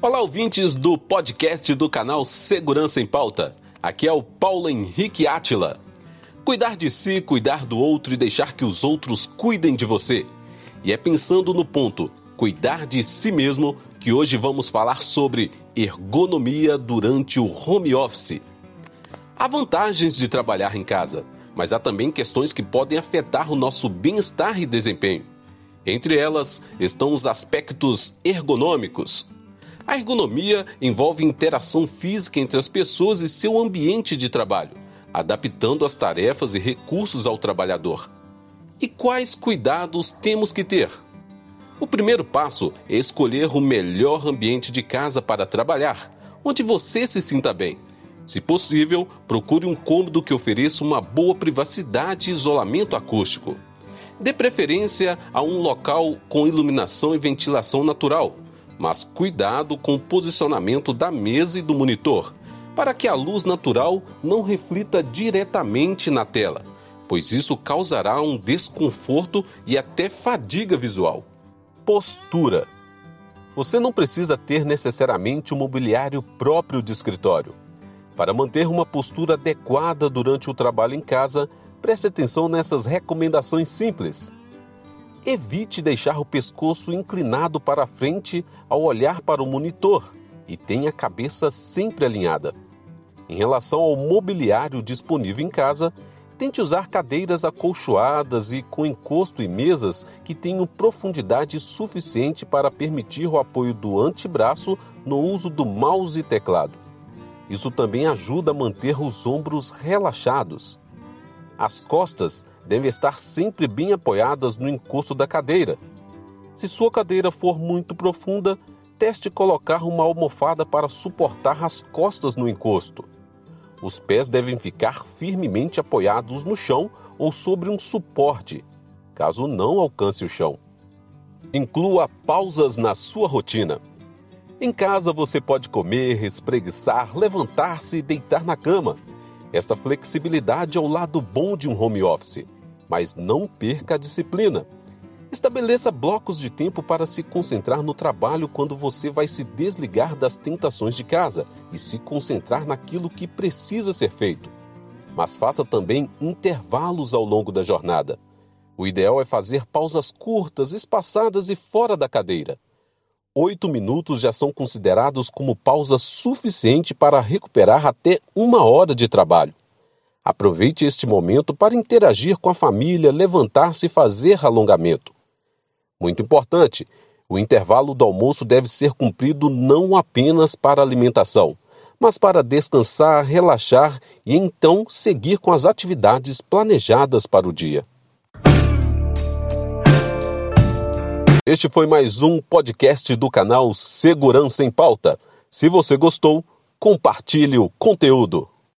Olá, ouvintes do podcast do canal Segurança em Pauta. Aqui é o Paulo Henrique Átila. Cuidar de si, cuidar do outro e deixar que os outros cuidem de você. E é pensando no ponto cuidar de si mesmo que hoje vamos falar sobre ergonomia durante o home office. Há vantagens de trabalhar em casa, mas há também questões que podem afetar o nosso bem-estar e desempenho. Entre elas estão os aspectos ergonômicos, a ergonomia envolve interação física entre as pessoas e seu ambiente de trabalho, adaptando as tarefas e recursos ao trabalhador. E quais cuidados temos que ter? O primeiro passo é escolher o melhor ambiente de casa para trabalhar, onde você se sinta bem. Se possível, procure um cômodo que ofereça uma boa privacidade e isolamento acústico. Dê preferência a um local com iluminação e ventilação natural mas cuidado com o posicionamento da mesa e do monitor, para que a luz natural não reflita diretamente na tela, pois isso causará um desconforto e até fadiga visual. Postura. Você não precisa ter necessariamente um mobiliário próprio de escritório. Para manter uma postura adequada durante o trabalho em casa, preste atenção nessas recomendações simples. Evite deixar o pescoço inclinado para frente ao olhar para o monitor e tenha a cabeça sempre alinhada. Em relação ao mobiliário disponível em casa, tente usar cadeiras acolchoadas e com encosto e mesas que tenham profundidade suficiente para permitir o apoio do antebraço no uso do mouse e teclado. Isso também ajuda a manter os ombros relaxados. As costas devem estar sempre bem apoiadas no encosto da cadeira. Se sua cadeira for muito profunda, teste colocar uma almofada para suportar as costas no encosto. Os pés devem ficar firmemente apoiados no chão ou sobre um suporte, caso não alcance o chão. Inclua pausas na sua rotina. Em casa você pode comer, espreguiçar, levantar-se e deitar na cama. Esta flexibilidade é o lado bom de um home office, mas não perca a disciplina. Estabeleça blocos de tempo para se concentrar no trabalho quando você vai se desligar das tentações de casa e se concentrar naquilo que precisa ser feito. Mas faça também intervalos ao longo da jornada. O ideal é fazer pausas curtas, espaçadas e fora da cadeira oito minutos já são considerados como pausa suficiente para recuperar até uma hora de trabalho. Aproveite este momento para interagir com a família, levantar-se e fazer alongamento. Muito importante, o intervalo do almoço deve ser cumprido não apenas para alimentação, mas para descansar, relaxar e então seguir com as atividades planejadas para o dia. Este foi mais um podcast do canal Segurança em Pauta. Se você gostou, compartilhe o conteúdo.